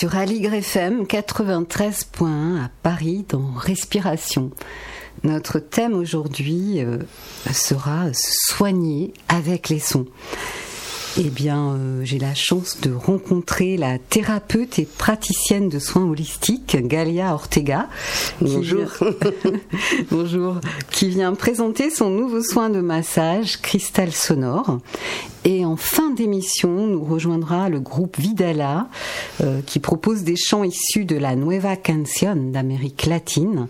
sur Aligre FM 93.1 à Paris dans Respiration. Notre thème aujourd'hui euh, sera soigner avec les sons. Eh bien, euh, j'ai la chance de rencontrer la thérapeute et praticienne de soins holistiques, Galia Ortega. Bonjour. Bonjour. Qui vient présenter son nouveau soin de massage, Cristal Sonore. Et en fin d'émission, nous rejoindra le groupe Vidala, euh, qui propose des chants issus de la Nueva Canción d'Amérique latine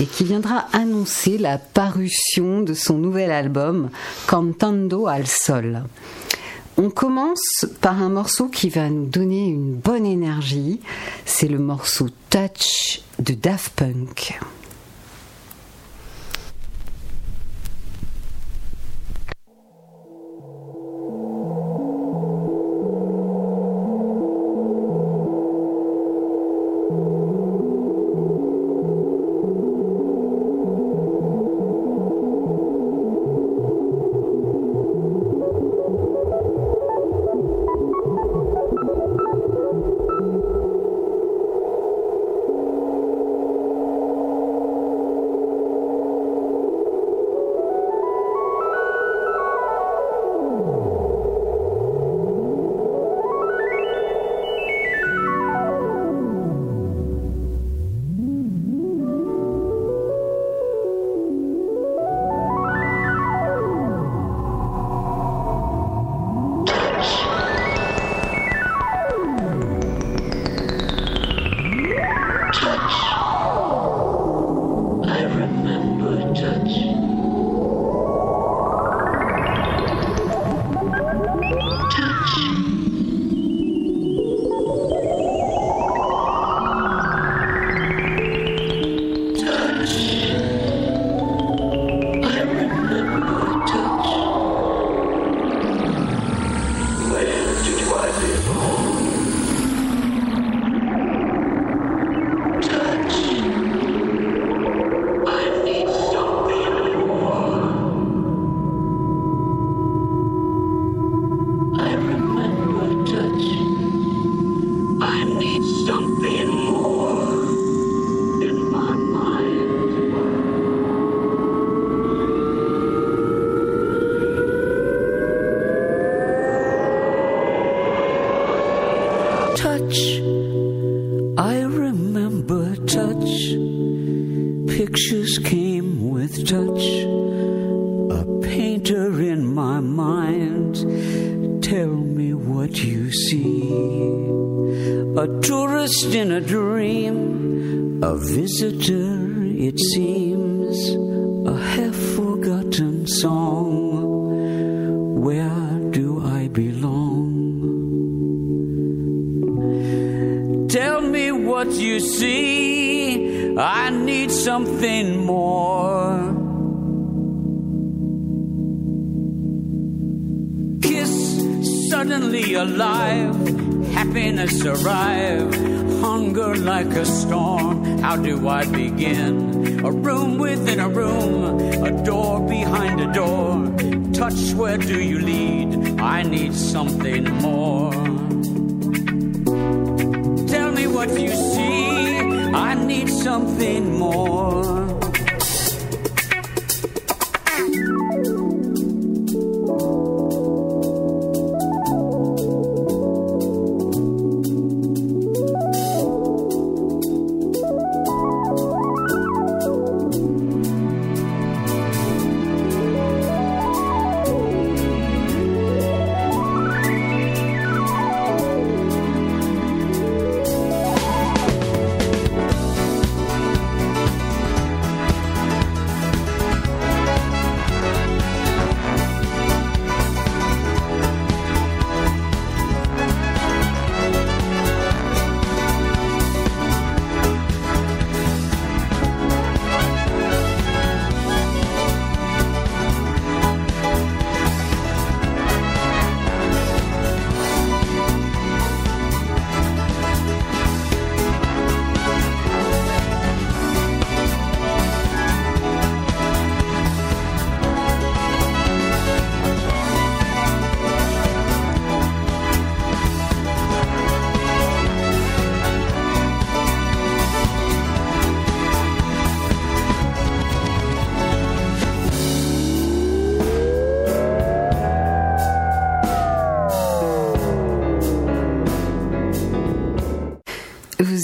et qui viendra annoncer la parution de son nouvel album Cantando al Sol. On commence par un morceau qui va nous donner une bonne énergie. C'est le morceau Touch de Daft Punk.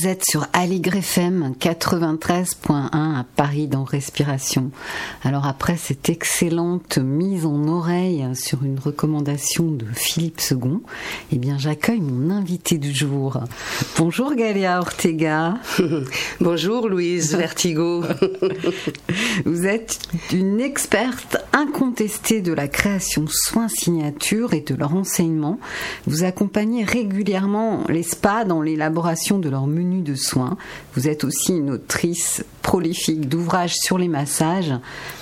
Vous êtes sur Aligre FM 93.1 à Paris dans Respiration. Alors après cette excellente mise en oreille sur une recommandation de Philippe Second, eh bien j'accueille mon invité du jour. Bonjour Galia Ortega. Bonjour Louise Vertigo. Vous êtes une experte incontestée de la création soins signature et de leur enseignement. Vous accompagnez régulièrement les spas dans l'élaboration de leur menu de soins. Vous êtes aussi une autrice prolifique d'ouvrages sur les massages,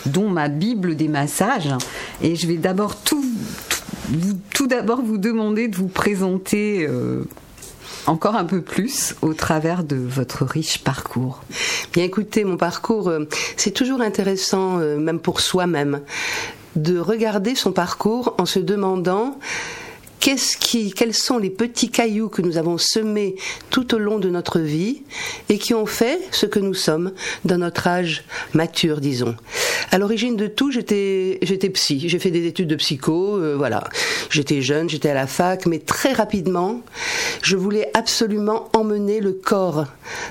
dont ma Bible des massages. Et je vais d'abord tout, tout, d'abord vous demander de vous présenter. Euh, encore un peu plus au travers de votre riche parcours Bien écoutez, mon parcours, euh, c'est toujours intéressant, euh, même pour soi-même, de regarder son parcours en se demandant qu'est-ce qui, quels sont les petits cailloux que nous avons semés tout au long de notre vie et qui ont fait ce que nous sommes dans notre âge mature, disons. À l'origine de tout, j'étais, j'étais psy. J'ai fait des études de psycho, euh, voilà. J'étais jeune, j'étais à la fac, mais très rapidement, je voulais absolument emmener le corps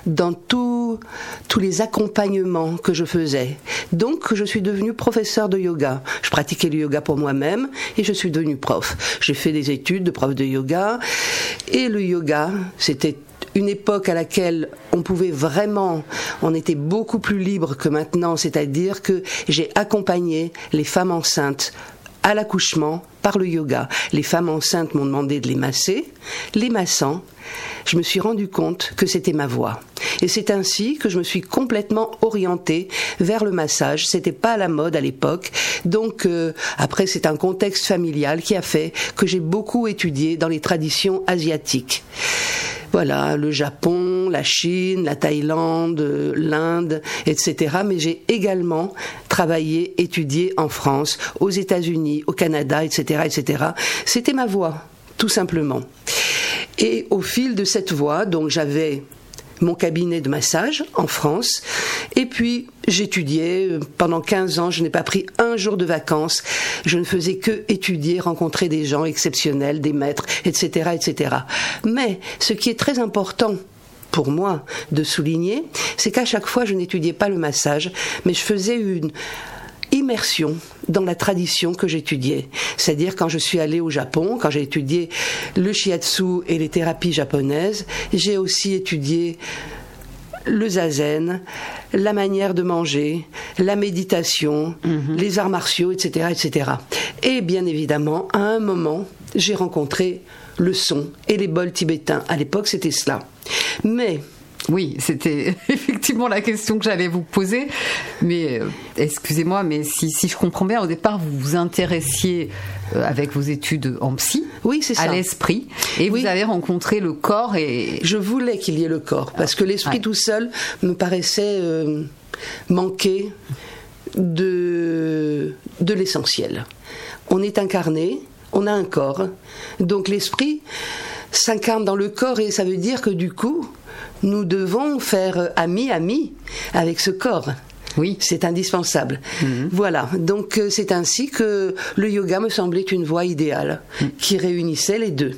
dans tous tous les accompagnements que je faisais. Donc, je suis devenue professeur de yoga. Je pratiquais le yoga pour moi-même et je suis devenue prof. J'ai fait des études de prof de yoga. Et le yoga, c'était une époque à laquelle on pouvait vraiment, on était beaucoup plus libre que maintenant, c'est-à-dire que j'ai accompagné les femmes enceintes à l'accouchement par le yoga. Les femmes enceintes m'ont demandé de les masser. Les massant, je me suis rendu compte que c'était ma voie. Et c'est ainsi que je me suis complètement orientée vers le massage. C'était pas à la mode à l'époque. Donc euh, après c'est un contexte familial qui a fait que j'ai beaucoup étudié dans les traditions asiatiques. Voilà, le Japon, la Chine, la Thaïlande, l'Inde, etc. Mais j'ai également travaillé, étudié en France, aux États-Unis, au Canada, etc., etc. C'était ma voie, tout simplement. Et au fil de cette voie, donc j'avais mon cabinet de massage en France. Et puis, j'étudiais. Pendant 15 ans, je n'ai pas pris un jour de vacances. Je ne faisais que étudier, rencontrer des gens exceptionnels, des maîtres, etc., etc. Mais, ce qui est très important pour moi de souligner, c'est qu'à chaque fois, je n'étudiais pas le massage, mais je faisais une immersion dans la tradition que j'étudiais. C'est-à-dire quand je suis allée au Japon, quand j'ai étudié le shiatsu et les thérapies japonaises, j'ai aussi étudié le zazen, la manière de manger, la méditation, mhm. les arts martiaux, etc., etc. Et bien évidemment, à un moment, j'ai rencontré le son et les bols tibétains. À l'époque, c'était cela. Mais oui, c'était effectivement la question que j'allais vous poser. Mais euh, excusez-moi, mais si, je comprends bien, au départ, vous vous intéressiez euh, avec vos études en psy oui, c'est à l'esprit et vous avez rencontré le corps et je voulais qu'il y ait le corps parce que l'esprit tout seul me paraissait euh, manquer de de l'essentiel. On est incarné, on a un corps, donc l'esprit s'incarne dans le corps et ça veut dire que du coup nous devons faire ami-ami avec ce corps. Oui. C'est indispensable. Mhm. Voilà. Donc euh, c'est ainsi que le yoga me semblait une voie idéale mhm. qui réunissait les deux.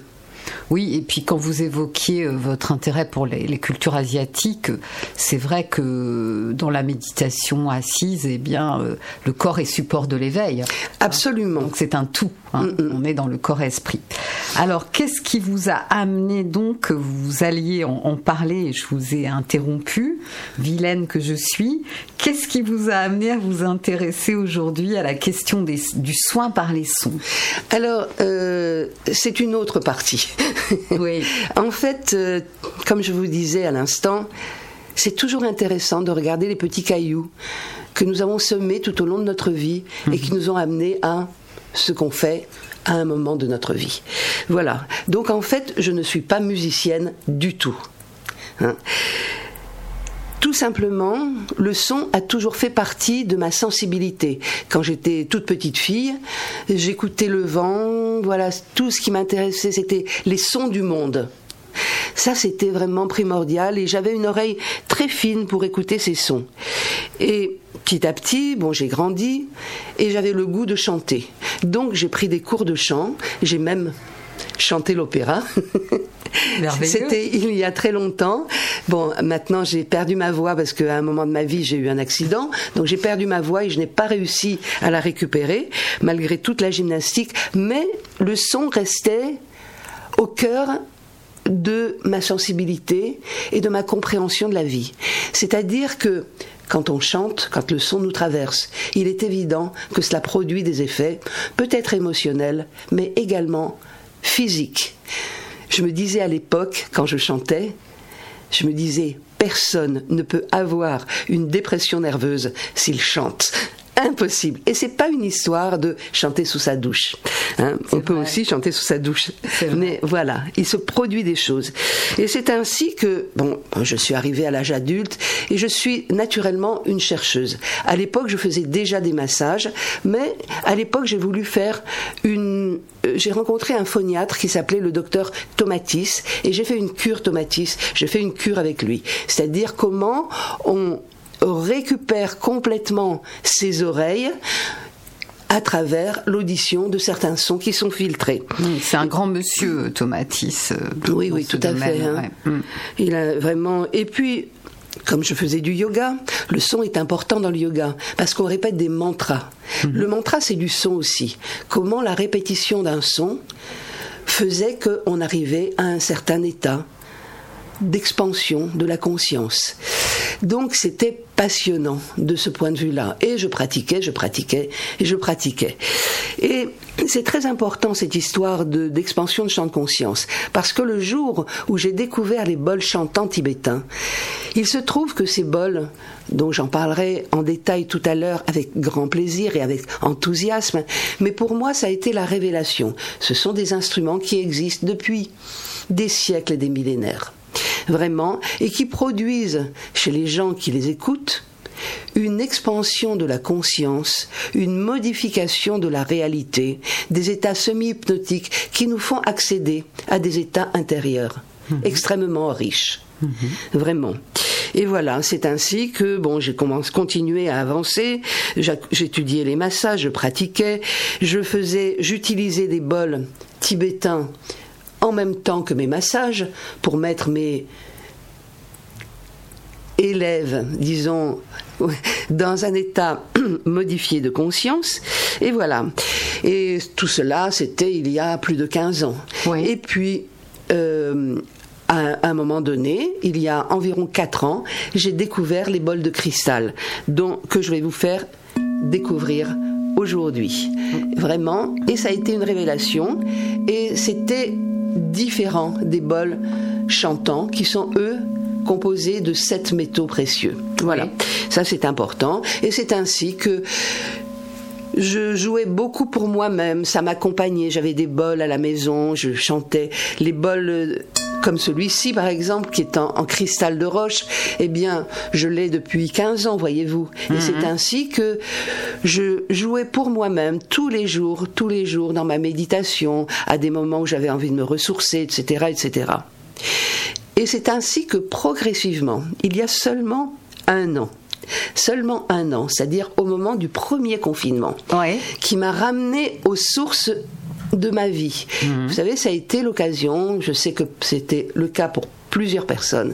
Oui, et puis quand vous évoquiez euh, votre intérêt pour les, cultures asiatiques, c'est vrai que dans la méditation assise, eh bien, euh, le corps est support de l'éveil. Absolument. Donc c'est un tout. Hein. Mm, mm. On est dans le corps-esprit. Alors, qu'est-ce qui vous a amené donc que vous alliez en, parler Je vous ai interrompu, vilaine que je suis. Qu'est-ce qui vous a amené à vous intéresser aujourd'hui à la question du soin par les sons? Alors, euh, c'est une autre partie. Oui. en fait, euh, comme je vous disais à l'instant, c'est toujours intéressant de regarder les petits cailloux que nous avons semés tout au long de notre vie et qui mhm. nous ont amenés à ce qu'on fait à un moment de notre vie. Voilà. Donc en fait, je ne suis pas musicienne du tout. Hein. tout simplement, le son a toujours fait partie de ma sensibilité. Quand j'étais toute petite fille, j'écoutais le vent, voilà, tout ce qui m'intéressait, c'était les sons du monde. Ça, c'était vraiment primordial et j'avais une oreille très fine pour écouter ces sons. Et petit à petit, bon, j'ai grandi et j'avais le goût de chanter. Donc, j'ai pris des cours de chant. J'ai même chanter l'opéra. C'était il y a très longtemps. Bon, maintenant j'ai perdu ma voix parce qu'à un moment de ma vie j'ai eu un accident, donc j'ai perdu ma voix et je n'ai pas réussi à la récupérer malgré toute la gymnastique. Mais le son restait au cœur de ma sensibilité et de ma compréhension de la vie. C'est-à-dire que quand on chante, quand le son nous traverse, il est évident que cela produit des effets, peut-être émotionnels, mais également physiques. Je me disais à l'époque, quand je chantais, je me disais, personne ne peut avoir une dépression nerveuse s'il chante impossible. Et c'est pas une histoire de chanter sous sa douche. Hein. On peut aussi chanter sous sa douche. Mais voilà, il se produit des choses. Et c'est ainsi que, bon, je suis arrivée à l'âge adulte et je suis naturellement une chercheuse. À l'époque, je faisais déjà des massages, mais à l'époque, j'ai voulu faire une, euh, j'ai rencontré un phoniatre qui s'appelait le docteur Tomatis et j'ai fait une cure Tomatis. J'ai fait une cure avec lui. C'est-à-dire comment on récupère complètement ses oreilles à travers l'audition de certains sons qui sont filtrés. c'est un grand monsieur, Tomatis. Euh, oui, oui, tout à fait. Hein. Mm. Il a vraiment. Et puis, comme je faisais du yoga, le son est important dans le yoga parce qu'on répète des mantras. Mm-hmm. Le mantra, c'est du son aussi. Comment la répétition d'un son faisait qu'on arrivait à un certain état d'expansion de la conscience. Donc c'était passionnant de ce point de vue-là. Et je pratiquais, je pratiquais, et je pratiquais. Et c'est très important cette histoire d'expansion de, champ de conscience, parce que le jour où j'ai découvert les bols chantants tibétains, il se trouve que ces bols, dont j'en parlerai en détail tout à l'heure avec grand plaisir et avec enthousiasme, mais pour moi ça a été la révélation. Ce sont des instruments qui existent depuis des siècles et des millénaires vraiment, et qui produisent chez les gens qui les écoutent une expansion de la conscience, une modification de la réalité, des états semi-hypnotiques qui nous font accéder à des états intérieurs mhm. extrêmement riches. Mhm. Vraiment. Et voilà, c'est ainsi que bon, j'ai continué à avancer. J'étudiais les massages, je pratiquais, je faisais, j'utilisais des bols tibétains en même temps que mes massages pour mettre mes élèves, disons, dans un état modifié de conscience. Et voilà. Et tout cela, c'était il y a plus de 15 ans. Et puis, euh, à un moment donné, il y a environ 4 ans, j'ai découvert les bols de cristal, dont, que je vais vous faire découvrir aujourd'hui. Vraiment. Et ça a été une révélation. Et c'était différents des bols chantants qui sont eux composés de sept métaux précieux. Voilà, ça c'est important. Et c'est ainsi que je jouais beaucoup pour moi-même, ça m'accompagnait, j'avais des bols à la maison, je chantais. Les bols comme celui-ci par exemple, qui est en, cristal de roche, eh bien, je l'ai depuis 15 ans, voyez-vous. Et c'est mhm. ainsi que je jouais pour moi-même tous les jours, tous les jours dans ma méditation, à des moments où j'avais envie de me ressourcer, etc., etc. Et c'est ainsi que progressivement, il y a seulement un an, seulement un an, c'est-à-dire au moment du premier confinement, qui m'a ramené aux sources de ma vie. Mhm. Vous savez, ça a été l'occasion, je sais que c'était le cas pour plusieurs personnes,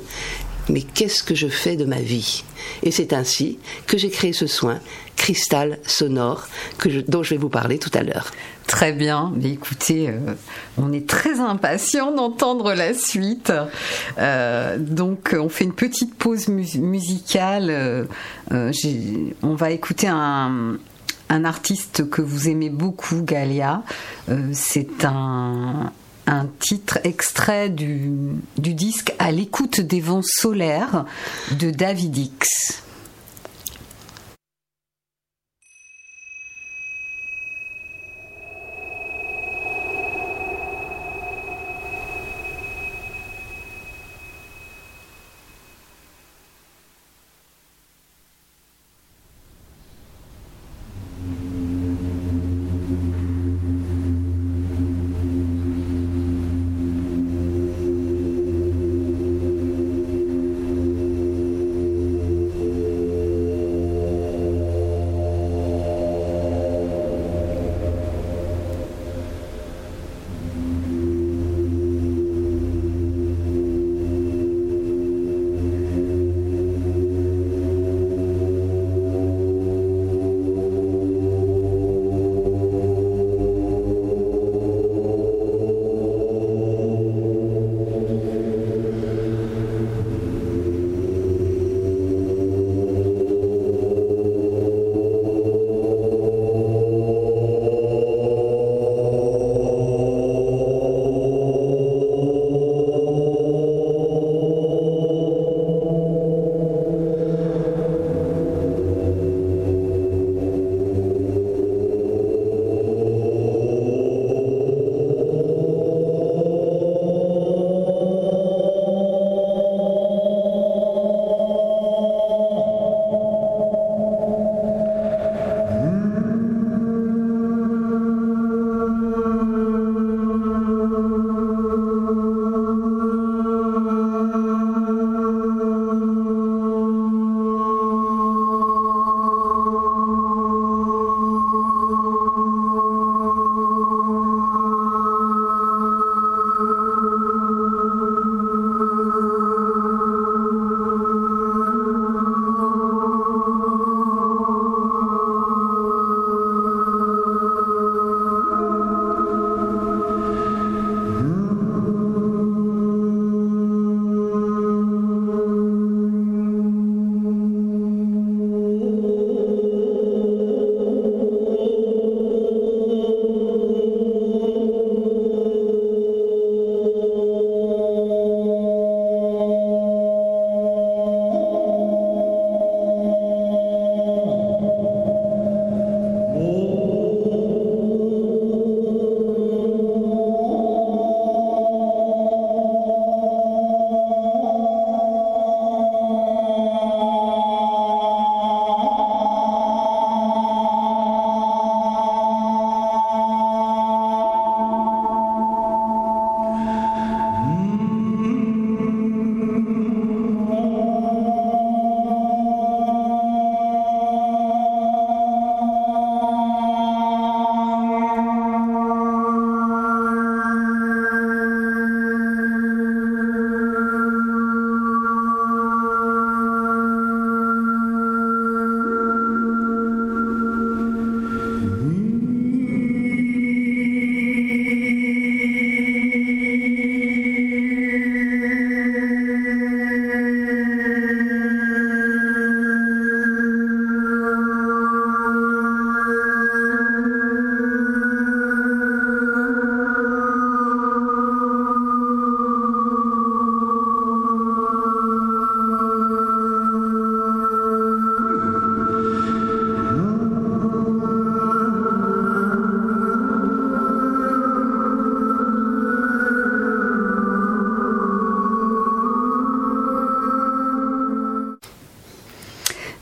mais qu'est-ce que je fais de ma vie? Et c'est ainsi que j'ai créé ce soin, cristal sonore, que dont je vais vous parler tout à l'heure. Très bien. écoutez, euh, on est très impatient d'entendre la suite. Euh, donc, on fait une petite pause musicale. Euh, on va écouter un, un artiste que vous aimez beaucoup, Galia. Euh, c'est un, titre extrait du, disque À l'écoute des vents solaires de David X.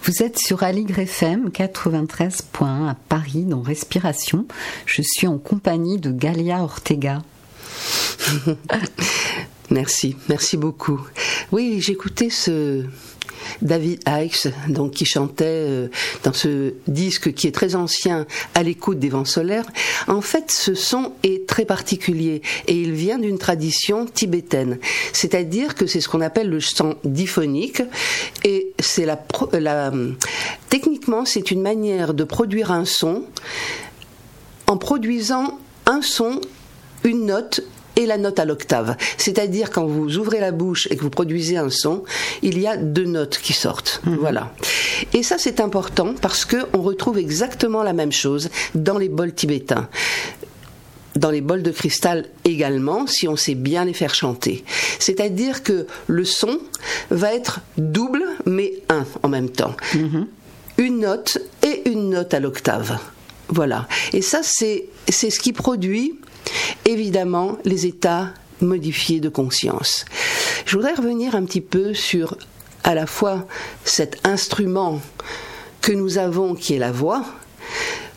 Vous êtes sur Aligre FM 93.1 à Paris dans Respiration. Je suis en compagnie de Galia Ortega. merci, merci beaucoup. Oui, j'écoutais ce, David Hikes, donc qui chantait euh, dans ce disque qui est très ancien, à l'écoute des vents solaires. En fait, ce son est très particulier et il vient d'une tradition tibétaine. C'est-à-dire que c'est ce qu'on appelle le son diphonique et c'est la techniquement c'est une manière de produire un son en produisant un son une note et la note à l'octave. C'est-à-dire quand vous ouvrez la bouche et que vous produisez un son, il y a deux notes qui sortent. Mhm. Voilà. Et ça c'est important parce que on retrouve exactement la même chose dans les bols tibétains dans les bols de cristal également, si on sait bien les faire chanter. C'est-à-dire que le son va être double, mais un en même temps. Mhm. Une note et une note à l'octave. Voilà. Et ça, c'est, c'est ce qui produit évidemment les états modifiés de conscience. Je voudrais revenir un petit peu sur à la fois cet instrument que nous avons qui est la voix,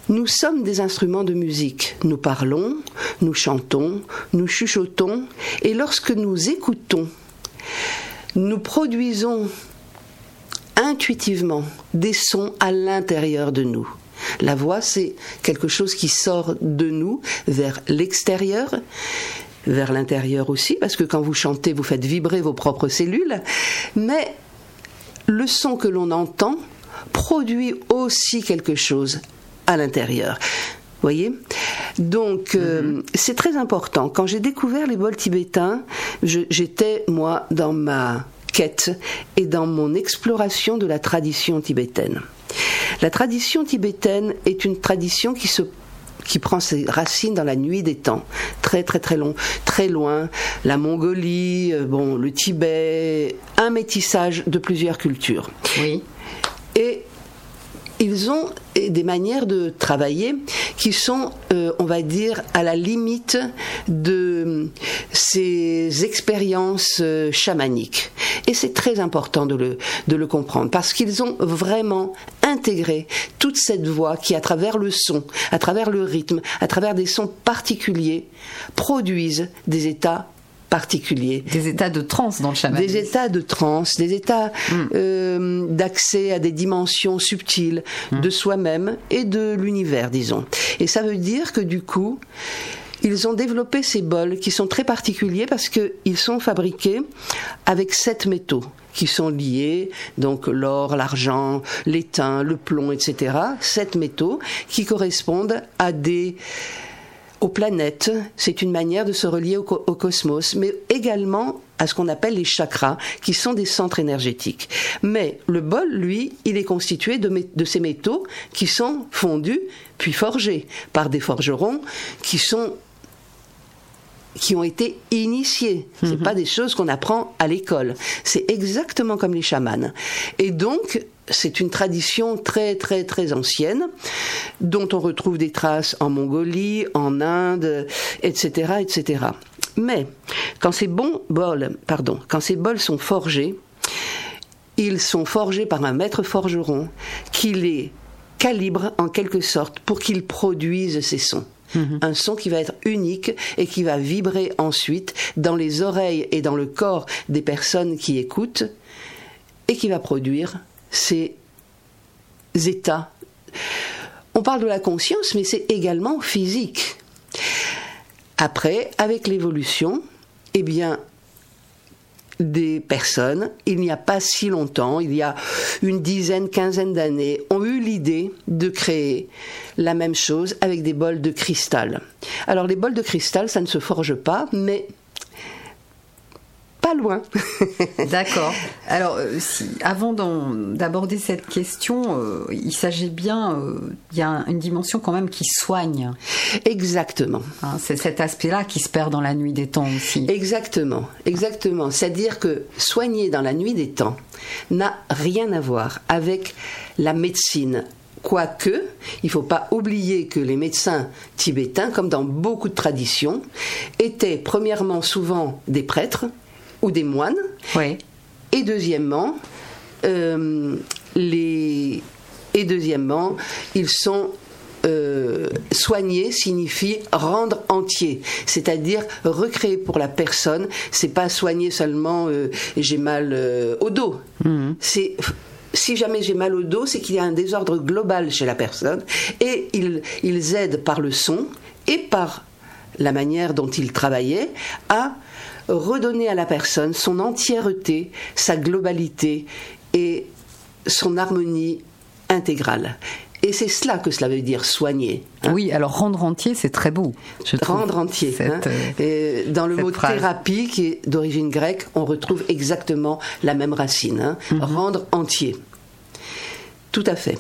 nous sommes des instruments de musique. Nous parlons, nous chantons, nous chuchotons, et lorsque nous écoutons, nous produisons intuitivement des sons à l'intérieur de nous. La voix, c'est quelque chose qui sort de nous vers l'extérieur vers l'intérieur aussi, parce que quand vous chantez, vous faites vibrer vos propres cellules, mais le son que l'on entend produit aussi quelque chose à l'intérieur. Voyez? Donc, euh, mhm. c'est très important. Quand j'ai découvert les bols tibétains, j'étais, moi, dans ma quête et dans mon exploration de la tradition tibétaine. La tradition tibétaine est une tradition qui se qui prend ses racines dans la nuit des temps, très très très long, très loin, la Mongolie, euh, bon, le Tibet, un métissage de plusieurs cultures. Oui. Et ils ont des manières de travailler qui sont, euh, on va dire, à la limite de ces expériences euh, chamaniques. Et c'est très important de le, de le comprendre parce qu'ils ont vraiment intégré toute cette voix qui, à travers le son, à travers le rythme, à travers des sons particuliers, produisent des états particuliers. Des états de transe dans le chamanisme. Des états de transe, des états mm. euh, d'accès à des dimensions subtiles mm. de soi-même et de l'univers, disons. Et ça veut dire que du coup, ils ont développé ces bols qui sont très particuliers parce qu'ils sont fabriqués avec sept métaux qui sont liés, donc l'or, l'argent, l'étain, le plomb, etc. Sept métaux qui correspondent à des aux planètes, c'est une manière de se relier au, cosmos, mais également à ce qu'on appelle les chakras, qui sont des centres énergétiques. Mais le bol, lui, il est constitué de, ces métaux qui sont fondus puis forgés par des forgerons qui sont qui ont été initiés. C'est mhm. pas des choses qu'on apprend à l'école. C'est exactement comme les chamans. Et donc, c'est une tradition très très très ancienne dont on retrouve des traces en Mongolie, en Inde, etc., etc. Mais quand ces bons bols, pardon, quand ces bols sont forgés, ils sont forgés par un maître forgeron qui les calibre en quelque sorte pour qu'ils produisent ces sons. Mhm. Un son qui va être unique et qui va vibrer ensuite dans les oreilles et dans le corps des personnes qui écoutent et qui va produire ces états. On parle de la conscience, mais c'est également physique. Après, avec l'évolution, eh bien, des personnes, il n'y a pas si longtemps, il y a une dizaine, quinzaine d'années, ont eu l'idée de créer la même chose avec des bols de cristal. Alors les bols de cristal, ça ne se forge pas, mais pas loin. D'accord. Alors, euh, si, avant d'aborder cette question, euh, il s'agit bien, euh, il y a une dimension quand même qui soigne. Exactement. Hein, c'est cet aspect-là qui se perd dans la nuit des temps aussi. Exactement, exactement. C'est-à-dire que soigner dans la nuit des temps n'a rien à voir avec la médecine Quoique, il ne faut pas oublier que les médecins tibétains, comme dans beaucoup de traditions, étaient premièrement souvent des prêtres, ou des moines. Oui. Et deuxièmement, euh, les et deuxièmement, ils sont euh, soigner signifie rendre entier, c'est-à-dire recréer pour la personne. C'est pas soigner seulement euh, j'ai mal euh, au dos. Mhm. C'est si jamais j'ai mal au dos, c'est qu'il y a un désordre global chez la personne et ils, ils aident par le son et par la manière dont ils travaillaient à redonner à la personne son entièreté, sa globalité et son harmonie intégrale. Et c'est cela que cela veut dire soigner. Hein. Oui, alors rendre entier, c'est très beau. rendre entier. Hein. Euh, et dans le mot thérapie, qui est d'origine grecque, on retrouve exactement la même racine. Hein. Mhm. Rendre entier. Tout à fait.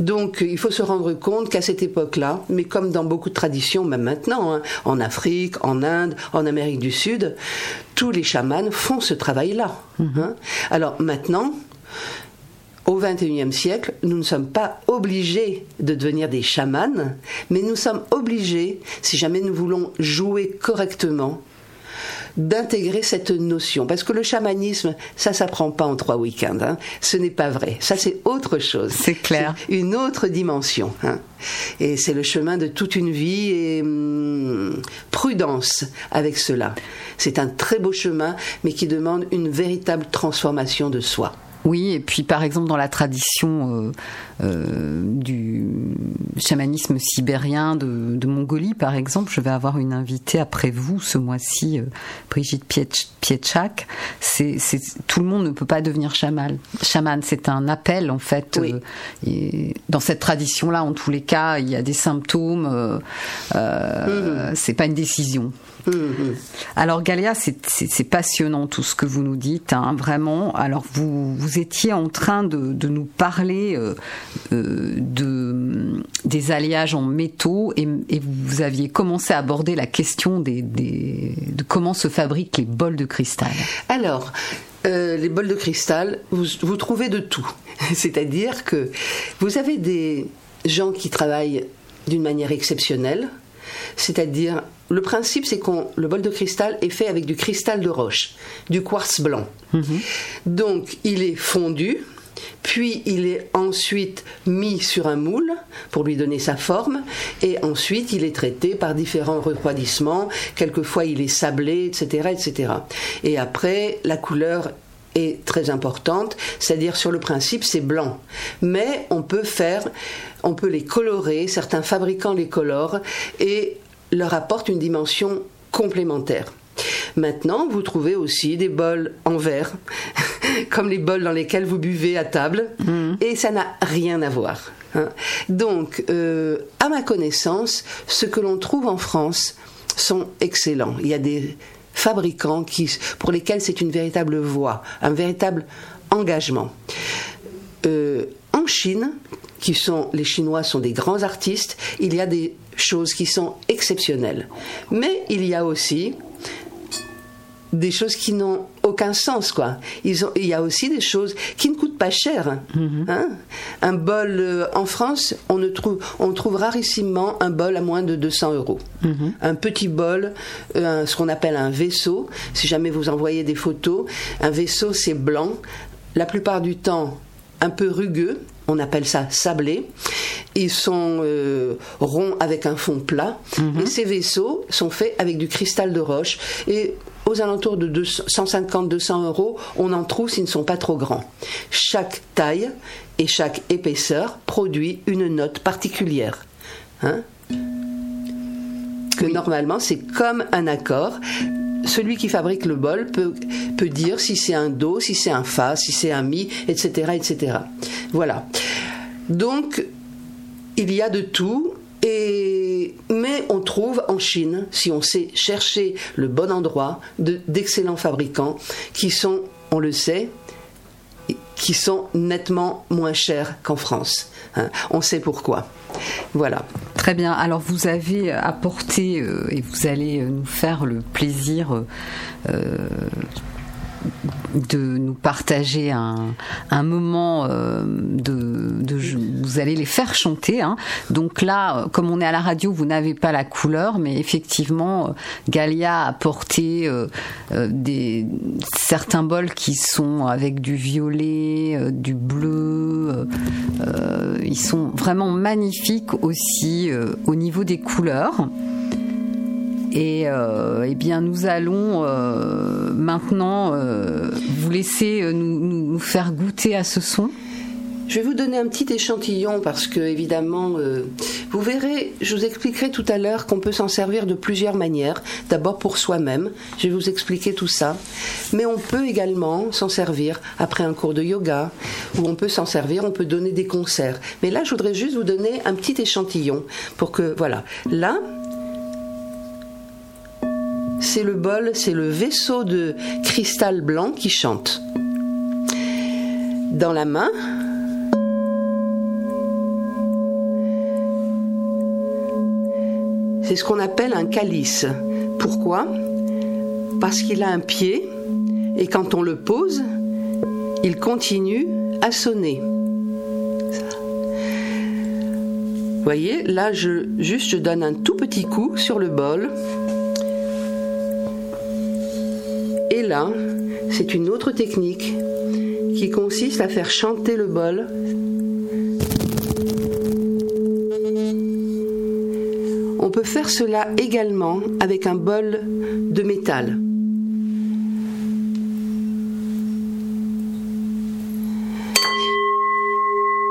Donc il faut se rendre compte qu'à cette époque-là, mais comme dans beaucoup de traditions, même maintenant, en Afrique, en Inde, en Amérique du Sud, tous les chamans font ce travail-là. Mhm. Alors maintenant, au XXIe siècle, nous ne sommes pas obligés de devenir des chamans, mais nous sommes obligés, si jamais nous voulons jouer correctement, d'intégrer cette notion. Parce que le chamanisme, ça s'apprend pas en trois week-ends. Hein. Ce n'est pas vrai. Ça, c'est autre chose. C'est clair. Une autre dimension. Hein. Et c'est le chemin de toute une vie et hum, prudence avec cela. C'est un très beau chemin, mais qui demande une véritable transformation de soi. Oui, et puis par exemple dans la tradition euh, euh, du chamanisme sibérien de, Mongolie, par exemple, je vais avoir une invitée après vous ce mois-ci, euh, Brigitte Pietchak. C'est, tout le monde ne peut pas devenir chaman. Chaman, c'est un appel en fait. et dans cette tradition-là, en tous les cas, il y a des symptômes. Mmh. C'est pas une décision. Alors Galia, c'est passionnant tout ce que vous nous dites, hein, vraiment. Alors vous, vous étiez en train de, nous parler euh, euh, de, des alliages en métaux et, vous aviez commencé à aborder la question de comment se fabriquent les bols de cristal. Alors, euh, les bols de cristal, vous trouvez de tout. C'est-à-dire que vous avez des gens qui travaillent d'une manière exceptionnelle, c'est-à-dire le principe, c'est que le bol de cristal est fait avec du cristal de roche, du quartz blanc. Mhm. Donc, il est fondu, puis il est ensuite mis sur un moule pour lui donner sa forme, et ensuite il est traité par différents refroidissements, quelquefois il est sablé, etc., etc. Et après, la couleur est très importante, c'est-à-dire sur le principe c'est blanc, mais on peut faire, on peut les colorer, certains fabricants les colorent et leur apporte une dimension complémentaire. Maintenant, vous trouvez aussi des bols en verre, comme les bols dans lesquels vous buvez à table, mm. et ça n'a rien à voir. Hein. Donc, euh, à ma connaissance, ce que l'on trouve en France sont excellents. Il y a des fabricants qui, pour lesquels c'est une véritable voie, un véritable engagement. Euh, en Chine, qui sont les Chinois sont des grands artistes, il y a des choses qui sont exceptionnelles. Mais il y a aussi des choses qui n'ont aucun sens, quoi. Ils ont, il y a aussi des choses qui ne coûtent pas cher. Mhm. Hein. Un bol euh, en France, on ne trouve, on trouve rarissimement un bol à moins de 200 euros. Mhm. Un petit bol, euh, ce qu'on appelle un vaisseau. Si jamais vous envoyez des photos, un vaisseau c'est blanc. La plupart du temps, un peu rugueux, on appelle ça sablé. Ils sont euh, ronds avec un fond plat. Mhm. Et ces vaisseaux sont faits avec du cristal de roche. Et aux alentours de 150-200 euros, on en trouve s'ils ne sont pas trop grands. Chaque taille et chaque épaisseur produit une note particulière. Hein que normalement, c'est comme un accord celui qui fabrique le bol peut, peut dire si c'est un do, si c'est un fa, si c'est un mi, etc., etc. Voilà. Donc, il y a de tout. Et, mais on trouve en Chine, si on sait chercher le bon endroit, d'excellents fabricants qui sont, on le sait, qui sont nettement moins chers qu'en France. Hein. On sait pourquoi. Voilà. Très bien. Alors vous avez apporté euh, et vous allez nous faire le plaisir euh, de nous partager un, moment euh, de, Vous allez les faire chanter. Hein. Donc là, comme on est à la radio, vous n'avez pas la couleur, mais effectivement, Galia a apporté euh, euh, des, certains bols qui sont avec du violet, du bleu, ils sont vraiment magnifiques aussi au niveau des couleurs. Et eh bien, nous allons maintenant vous laisser nous, faire goûter à ce son. Je vais vous donner un petit échantillon parce que, évidemment, euh, vous verrez, je vous expliquerai tout à l'heure qu'on peut s'en servir de plusieurs manières. D'abord pour soi-même, je vais vous expliquer tout ça. Mais on peut également s'en servir après un cours de yoga, ou on peut s'en servir, on peut donner des concerts. Mais là, je voudrais juste vous donner un petit échantillon pour que, voilà. Là, c'est le bol, c'est le vaisseau de cristal blanc qui chante. Dans la main, C'est ce qu'on appelle un calice. Pourquoi? Parce qu'il a un pied et quand on le pose, il continue à sonner. Vous voyez, là, je, juste je donne un tout petit coup sur le bol. Et c'est une autre technique qui consiste à faire chanter le bol peut faire cela également avec un bol de métal.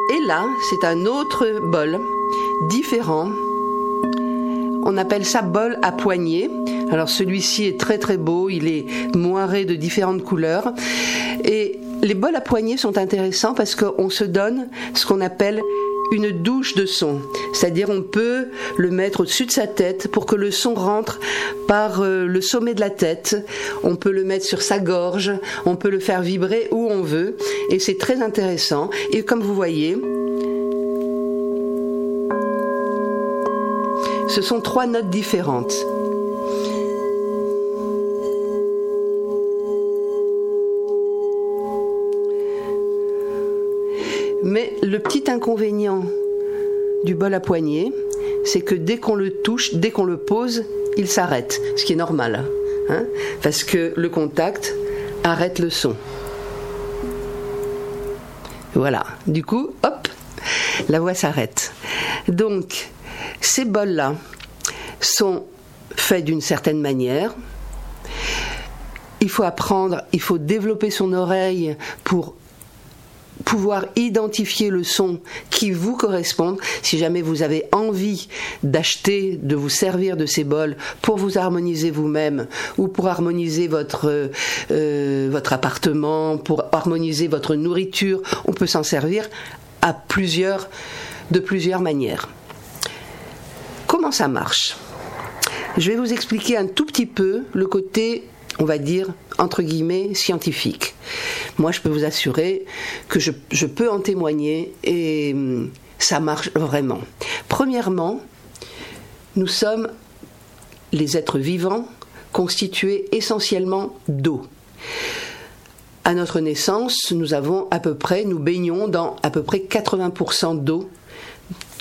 Et là, c'est un autre bol différent. On appelle ça bol à poignée. Alors celui-ci est très très beau, il est moiré de différentes couleurs. Et les bols à poignée sont intéressants parce qu'on se donne ce qu'on appelle une douche de son. C'est-à-dire on peut le mettre au-dessus de sa tête pour que le son rentre par euh, le sommet de la tête. On peut le mettre sur sa gorge, on peut le faire vibrer où on veut. Et c'est très intéressant. Et comme vous voyez, ce sont trois notes différentes. Mais le petit inconvénient du bol à poignée, c'est que dès qu'on le touche, dès qu'on le pose, il s'arrête, ce qui est normal, hein, parce que le contact arrête le son. Voilà, du coup, hop, la voix s'arrête. Donc, ces bols-là sont faits d'une certaine manière. Il faut apprendre, il faut développer son oreille pour pouvoir identifier le son qui vous correspond. Si jamais vous avez envie d'acheter, de vous servir de ces bols pour vous harmoniser vous-même ou pour harmoniser votre, euh, votre appartement, pour harmoniser votre nourriture, on peut s'en servir à plusieurs, de plusieurs manières. Comment ça marche Je vais vous expliquer un tout petit peu le côté on va dire, entre guillemets, scientifique. Moi, je peux vous assurer que je, peux en témoigner et hum, ça marche vraiment. Premièrement, nous sommes les êtres vivants constitués essentiellement d'eau. À notre naissance, nous avons à peu près, nous baignons dans à peu près 80% d'eau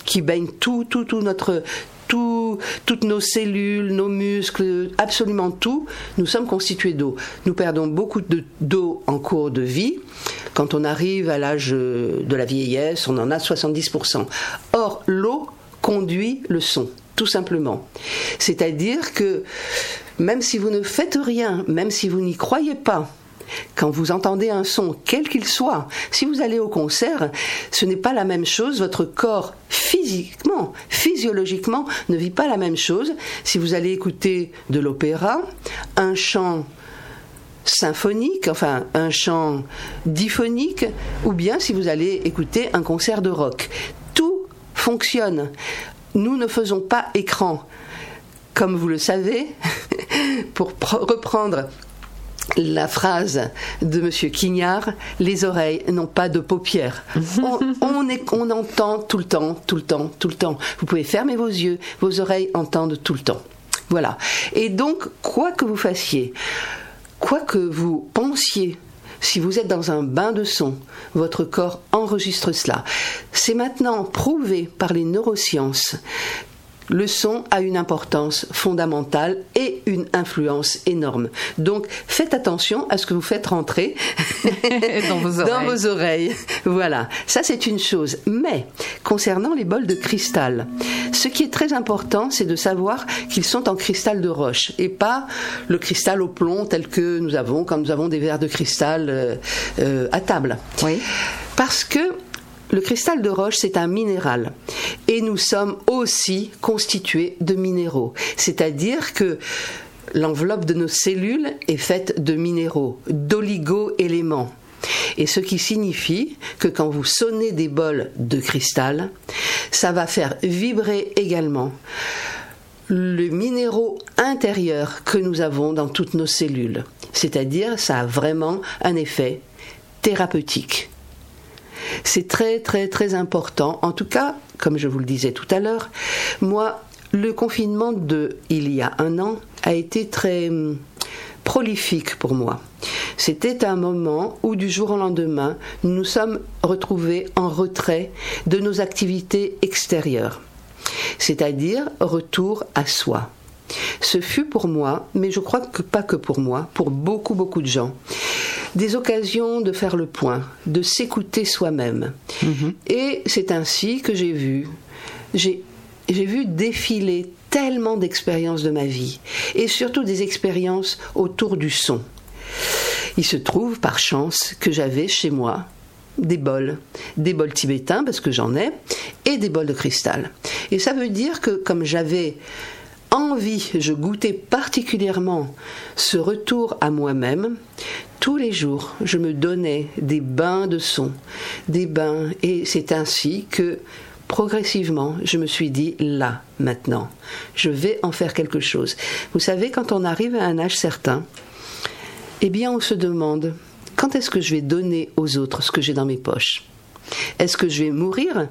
qui baigne tout, tout, tout notre, toutes nos cellules, nos muscles, absolument tout, nous sommes constitués d'eau. Nous perdons beaucoup d'eau en cours de vie. Quand on arrive à l'âge de la vieillesse, on en a 70%. Or, l'eau conduit le son, tout simplement. C'est-à-dire que même si vous ne faites rien, même si vous n'y croyez pas, quand vous entendez un son, quel qu'il soit, si vous allez au concert, ce n'est pas la même chose, votre corps physiquement, physiologiquement, ne vit pas la même chose. Si vous allez écouter de l'opéra, un chant symphonique, enfin un chant diphonique, ou bien si vous allez écouter un concert de rock. Tout fonctionne. Nous ne faisons pas écran. Comme vous le savez, pour reprendre la phrase de M. Quignard, les oreilles n'ont pas de paupières. On, on, entend tout le temps, tout le temps, tout le temps. Vous pouvez fermer vos yeux, vos oreilles entendent tout le temps. Voilà. Et donc, quoi que vous fassiez, quoi que vous pensiez, si vous êtes dans un bain de son, votre corps enregistre cela. C'est maintenant prouvé par les neurosciences le son a une importance fondamentale et une influence énorme. Donc faites attention à ce que vous faites rentrer dans, vos dans, vos oreilles. Voilà, ça c'est une chose. Mais concernant les bols de cristal, ce qui est très important, c'est de savoir qu'ils sont en cristal de roche et pas le cristal au plomb tel que nous avons quand nous avons des verres de cristal euh, euh, à table. Oui. Parce que le cristal de roche, c'est un minéral. Et nous sommes aussi constitués de minéraux. C'est-à-dire que l'enveloppe de nos cellules est faite de minéraux, d'oligo-éléments. Et ce qui signifie que quand vous sonnez des bols de cristal, ça va faire vibrer également le minéraux intérieur que nous avons dans toutes nos cellules. C'est-à-dire, ça a vraiment un effet thérapeutique. C'est très très très important. En tout cas, comme je vous le disais tout à l'heure, moi, le confinement de il y a un an a été très hum, prolifique pour moi. C'était un moment où du jour au lendemain, nous nous sommes retrouvés en retrait de nos activités extérieures, c'est-à-dire retour à soi. Ce fut pour moi, mais je crois que pas que pour moi, pour beaucoup beaucoup de gens, des occasions de faire le point, de s'écouter soi-même. Mhm. Et c'est ainsi que j'ai vu, j'ai vu défiler tellement d'expériences de ma vie, et surtout des expériences autour du son. Il se trouve par chance que j'avais chez moi des bols, des bols tibétains parce que j'en ai, et des bols de cristal. Et ça veut dire que comme j'avais envie, je goûtais particulièrement ce retour à moi-même, tous les jours, je me donnais des bains de son, des bains, et c'est ainsi que progressivement, je me suis dit, là, maintenant, je vais en faire quelque chose. Vous savez, quand on arrive à un âge certain, eh bien, on se demande, quand est-ce que je vais donner aux autres ce que j'ai dans mes poches? Est-ce que je vais mourir?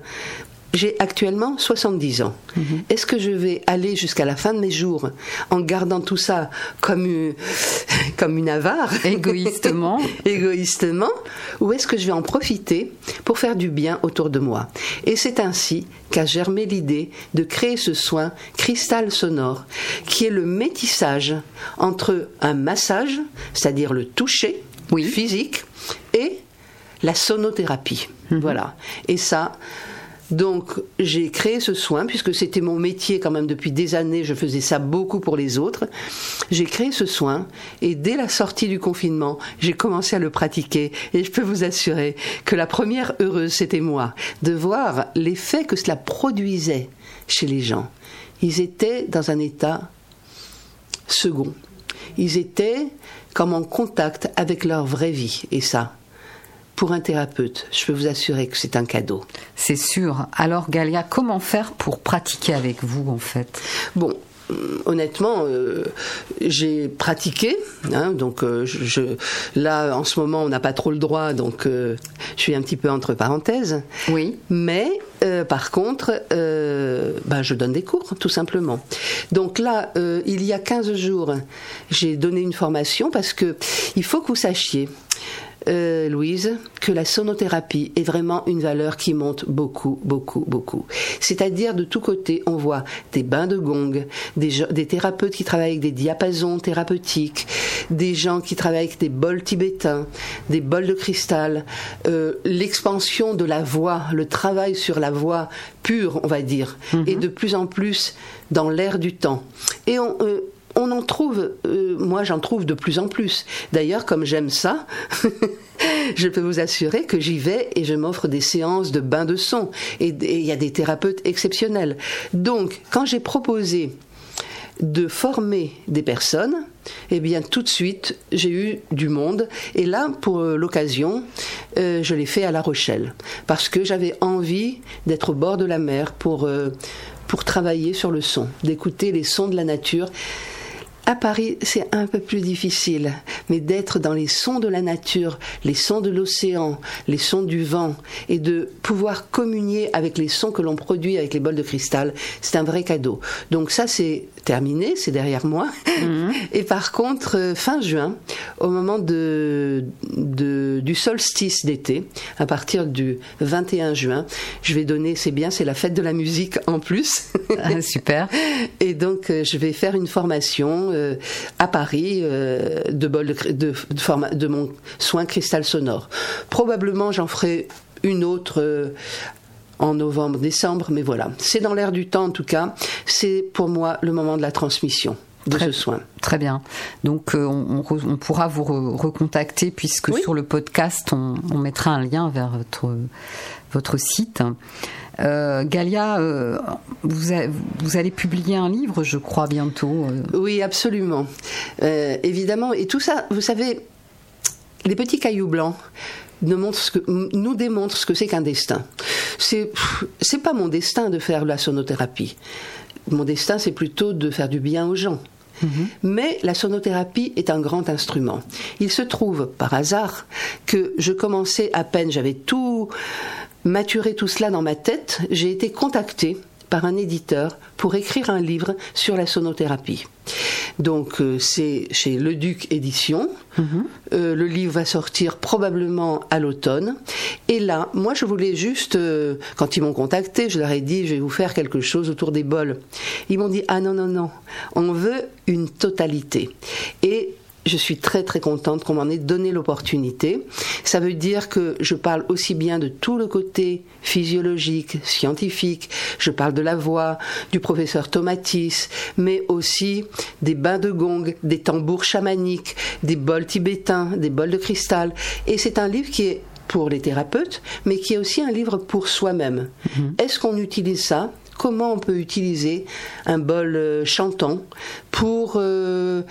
J'ai actuellement 70 ans. Mhm. Est-ce que je vais aller jusqu'à la fin de mes jours en gardant tout ça comme une, comme une avare Égoïstement. Égoïstement. Ou est-ce que je vais en profiter pour faire du bien autour de moi? Et c'est ainsi qu'a germé l'idée de créer ce soin cristal sonore, qui est le métissage entre un massage, c'est-à-dire le toucher physique, et la sonothérapie. Mhm. Voilà. Et ça, donc j'ai créé ce soin, puisque c'était mon métier quand même depuis des années, je faisais ça beaucoup pour les autres. J'ai créé ce soin et dès la sortie du confinement, j'ai commencé à le pratiquer et je peux vous assurer que la première heureuse, c'était moi, de voir l'effet que cela produisait chez les gens. Ils étaient dans un état second. Ils étaient comme en contact avec leur vraie vie et ça, pour un thérapeute. Je peux vous assurer que c'est un cadeau. C'est sûr. Alors Galia, comment faire pour pratiquer avec vous en fait? Bon, honnêtement, euh, j'ai pratiqué. Hein, donc, euh, je, là, en ce moment, on n'a pas trop le droit, donc euh, je suis un petit peu entre parenthèses. Oui. Mais par contre, bah, je donne des cours, tout simplement. Donc là, il y a 15 jours, j'ai donné une formation parce que il faut que vous sachiez euh, Louise, que la sonothérapie est vraiment une valeur qui monte beaucoup, beaucoup, beaucoup. C'est-à-dire de tous côtés, on voit des bains de gong, des, thérapeutes qui travaillent avec des diapasons thérapeutiques, des gens qui travaillent avec des bols tibétains, des bols de cristal, euh, l'expansion de la voix, le travail sur la voix pure, on va dire, mhm. et de plus en plus dans l'air du temps. Et on, euh, on en trouve, euh, moi j'en trouve de plus en plus. D'ailleurs, comme j'aime ça, je peux vous assurer que j'y vais et je m'offre des séances de bain de son. Et il y a des thérapeutes exceptionnels. Donc, quand j'ai proposé de former des personnes, eh bien tout de suite j'ai eu du monde et là pour l'occasion euh, je l'ai fait à La Rochelle parce que j'avais envie d'être au bord de la mer pour euh, pour travailler sur le son, d'écouter les sons de la nature à Paris, c'est un peu plus difficile, mais d'être dans les sons de la nature, les sons de l'océan, les sons du vent, et de pouvoir communier avec les sons que l'on produit avec les bols de cristal, c'est un vrai cadeau. Donc ça, c'est terminé, c'est derrière moi. Mhm. Et par contre, euh, fin juin, au moment de, du solstice d'été, à partir du 21 juin, je vais donner, c'est bien, c'est la fête de la musique en plus. Ah, super. Et donc, euh, je vais faire une formation euh, à Paris de, bol de, de, de, mon soin cristal sonore. Probablement, j'en ferai une autre en novembre, décembre, mais voilà. C'est dans l'air du temps en tout cas. C'est pour moi le moment de la transmission de ce soin. Très bien. Donc euh, on, pourra vous recontacter puisque sur le podcast on, mettra un lien vers votre votre site. Euh, Galia, euh, vous, vous, allez publier un livre, je crois, bientôt. Oui, absolument. évidemment. Et tout ça, vous savez, les petits cailloux blancs, nous, ce que, nous démontre ce que c'est qu'un destin. C'est, c'est pas mon destin de faire la sonothérapie. Mon destin, c'est plutôt de faire du bien aux gens. Mhm. Mais la sonothérapie est un grand instrument. Il se trouve, par hasard, que je commençais à peine, j'avais tout maturé tout cela dans ma tête, j'ai été contactée par un éditeur pour écrire un livre sur la sonothérapie. Donc euh, c'est chez Le Duc Édition. Mhm. Euh, le livre va sortir probablement à l'automne. Et là, moi je voulais juste, euh, quand ils m'ont contacté, je leur ai dit je vais vous faire quelque chose autour des bols. Ils m'ont dit ah non non non, on veut une totalité. Et je suis très très contente qu'on m'en ait donné l'opportunité. Ça veut dire que je parle aussi bien de tout le côté physiologique, scientifique, je parle de la voix, du professeur Tomatis, mais aussi des bains de gong, des tambours chamaniques, des bols tibétains, des bols de cristal. Et c'est un livre qui est pour les thérapeutes, mais qui est aussi un livre pour soi-même. Mhm. Est-ce qu'on utilise ça? Comment on peut utiliser un bol euh, chantant pour... Euh,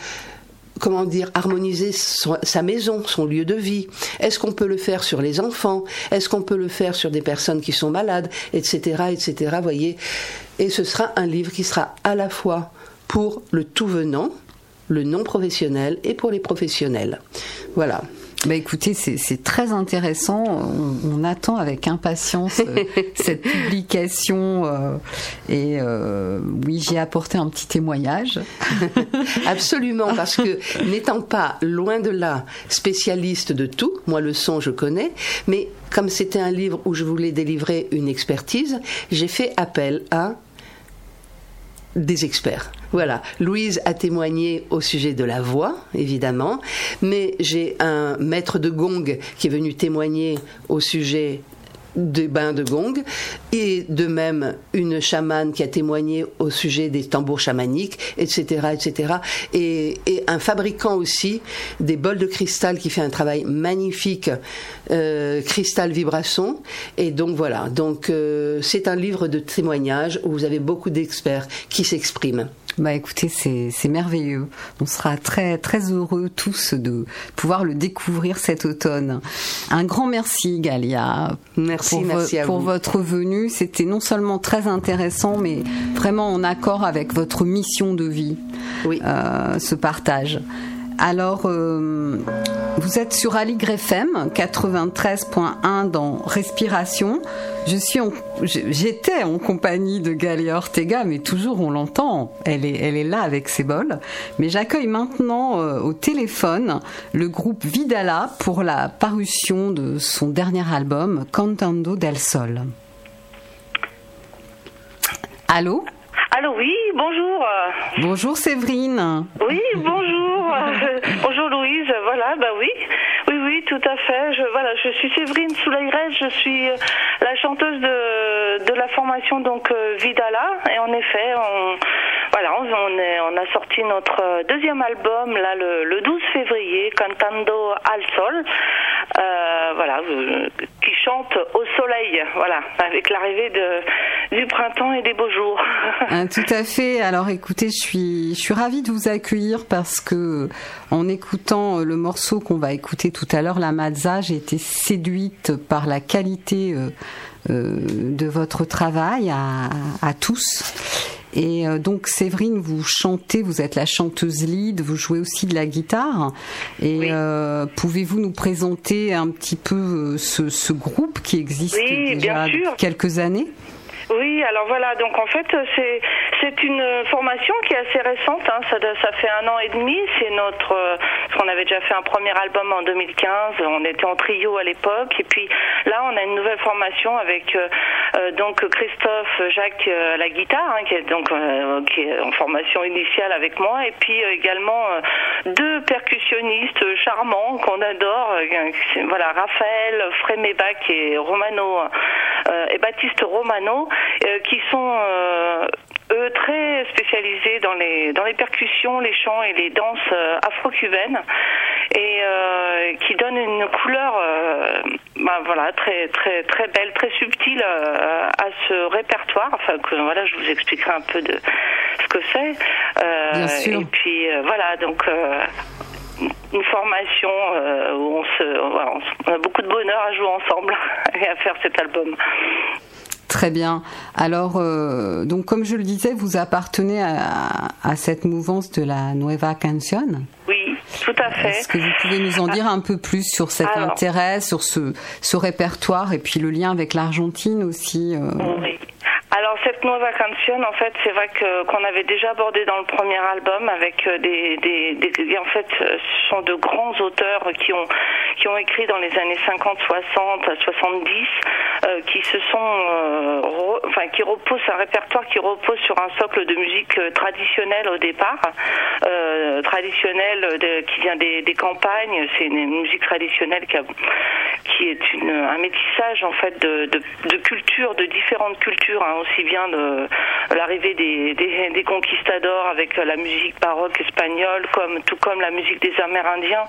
comment dire, harmoniser sa maison, son lieu de vie Est-ce qu'on peut le faire sur les enfants? Est-ce qu'on peut le faire sur des personnes qui sont malades, etc., etc. Voyez. Et ce sera un livre qui sera à la fois pour le tout venant, le non professionnel et pour les professionnels. Voilà. Bah écoutez, c'est très intéressant. On, attend avec impatience euh, cette publication. Euh, et euh, oui, j'ai apporté un petit témoignage. Absolument, parce que n'étant pas loin de là spécialiste de tout, moi le son je connais, mais comme c'était un livre où je voulais délivrer une expertise, j'ai fait appel à des experts. Voilà, Louise a témoigné au sujet de la voix, évidemment, mais j'ai un maître de gong qui est venu témoigner au sujet des bains de gong et de même une chamane qui a témoigné au sujet des tambours chamaniques, etc., etc. Et, un fabricant aussi des bols de cristal qui fait un travail magnifique, euh, cristal vibration. Et donc voilà. Donc euh, c'est un livre de témoignages où vous avez beaucoup d'experts qui s'expriment. Bah écoutez, c'est merveilleux. On sera très très heureux tous de pouvoir le découvrir cet automne. Un grand merci Galia. Merci, pour, merci pour votre venue. C'était non seulement très intéressant, mais vraiment en accord avec votre mission de vie. Oui. Euh, ce partage. Alors, euh, vous êtes sur Aligre FM 93.1 dans Respiration. Je suis, j'étais en compagnie de Galia Ortega, mais toujours on l'entend. Elle est, elle est là avec ses bols. Mais j'accueille maintenant euh, au téléphone le groupe Vidala pour la parution de son dernier album Cantando del Sol. Allô? Allô, oui, bonjour. Bonjour Séverine. Oui, bonjour. bonjour Louise, voilà, bah oui. Oui, oui, tout à fait. Je, voilà, je suis Séverine Soulaïres, je suis euh, la chanteuse de, de la formation donc euh, Vidala. Et en effet, on, voilà, on, est, on a sorti notre deuxième album là le, le 12 février, Cantando al Sol. Euh, voilà, qui chante au soleil, voilà, avec l'arrivée de, du printemps et des beaux jours. Ah, tout à fait. Alors écoutez, je suis, je suis ravie de vous accueillir parce que en écoutant le morceau qu'on va écouter tout à l'heure, la Mazza, j'ai été séduite par la qualité euh, euh, de votre travail à, à tous. Et euh, donc Séverine, vous chantez, vous êtes la chanteuse lead, vous jouez aussi de la guitare. Et euh, pouvez-vous nous présenter un petit peu euh, ce, ce groupe qui existe déjà depuis quelques années? Oui, alors voilà, donc en fait, c'est c'est une formation qui est assez récente, hein, ça, ça fait un an et demi, c'est notre, euh, parce qu'on avait déjà fait un premier album en 2015, on était en trio à l'époque, et puis là, on a une nouvelle formation avec euh, euh, donc Christophe Jacques à la guitare, hein, qui est donc qui est en formation initiale avec moi, et puis également deux percussionnistes charmants qu'on adore, voilà, Raphaël Frémébac et Romano et Baptiste Romano, qui sont eux très spécialisés dans les dans les percussions, les chants et les danses euh, afro-cubaines et euh, qui donnent une couleur euh, bah, voilà très très très belle, très subtile à ce répertoire. Enfin que voilà, je vous expliquerai un peu de ce que c'est. Et puis voilà donc une formation où on se, on a beaucoup de bonheur à jouer ensemble et à faire cet album. Très bien. Alors, euh, donc comme je le disais, vous appartenez à, cette mouvance de la Nueva Canción. Oui, tout à fait. Est-ce que vous pouvez nous en dire un peu plus sur cet intérêt, sur ce, ce répertoire et puis le lien avec l'Argentine aussi euh... Oui. Alors cette Nueva Canción, en fait, c'est vrai qu'on avait déjà abordé dans le premier album avec euh, des, des, des, en fait, euh, ce sont de grands auteurs qui ont qui ont écrit dans les années 50, 60, 70, euh, qui se sont, euh, enfin, qui reposent un répertoire qui repose sur un socle de musique traditionnelle au départ, euh, traditionnelle qui vient des, des campagnes. C'est une musique traditionnelle qui, a, qui est une, un métissage en fait de, de, de cultures, de différentes cultures. Hein, aussi bien de l'arrivée des, des, conquistadors avec la musique baroque espagnole, comme tout comme la musique des Amérindiens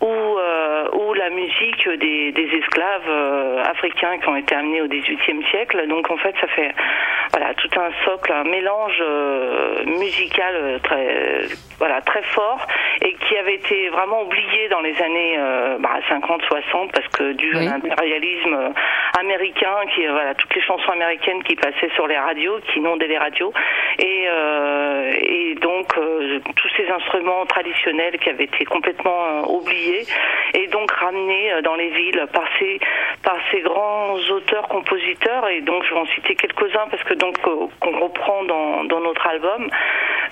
ou, euh, ou la musique des, des esclaves euh, africains qui ont été amenés au XVIIIe siècle. Donc en fait, ça fait voilà tout un socle, un mélange euh, musical très voilà très fort et qui avait été vraiment oublié dans les années 50-60 bah, parce que dû à l'impérialisme américain, qui voilà toutes les chansons américaines qui passaient sur les radios, qui inondaient les radios, et, et donc tous ces instruments traditionnels qui avaient été complètement oubliés et donc ramené euh, dans les villes par ces par ces grands auteurs compositeurs. Et donc je vais en citer quelques-uns parce que donc euh, qu'on reprend dans, dans notre album.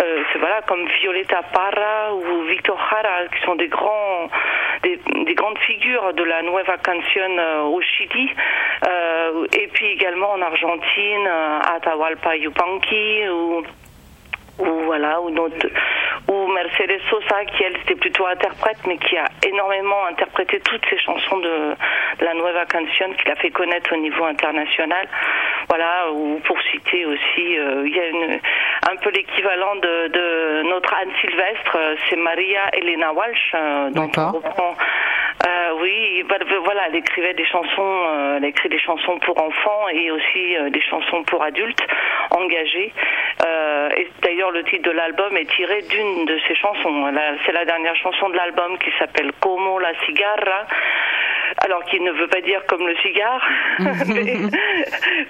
Euh, c'est voilà comme Violeta Parra ou Victor Jara qui sont des grands des grandes figures de la Nueva Canción au Chili et puis également en Argentine Atahualpa Yupanqui ou ou voilà ou notre ou Mercedes Sosa qui elle était plutôt interprète mais qui a énormément interprété toutes ces chansons de, la Nueva Canción qu'il a fait connaître au niveau international. Voilà ou pour citer aussi euh, il y a une, un peu l'équivalent de, de, notre Anne Sylvestre euh, c'est Maria Elena Walsh euh, donc on reprend euh, oui, bah, voilà, elle écrivait des chansons, euh, elle écrit des chansons pour enfants et aussi euh, des chansons pour adultes engagés. Euh, et d'ailleurs, le titre de l'album est tiré d'une de ces chansons. C'est la dernière chanson de l'album qui s'appelle Como la cigarra alors qui ne veut pas dire comme le cigare, mais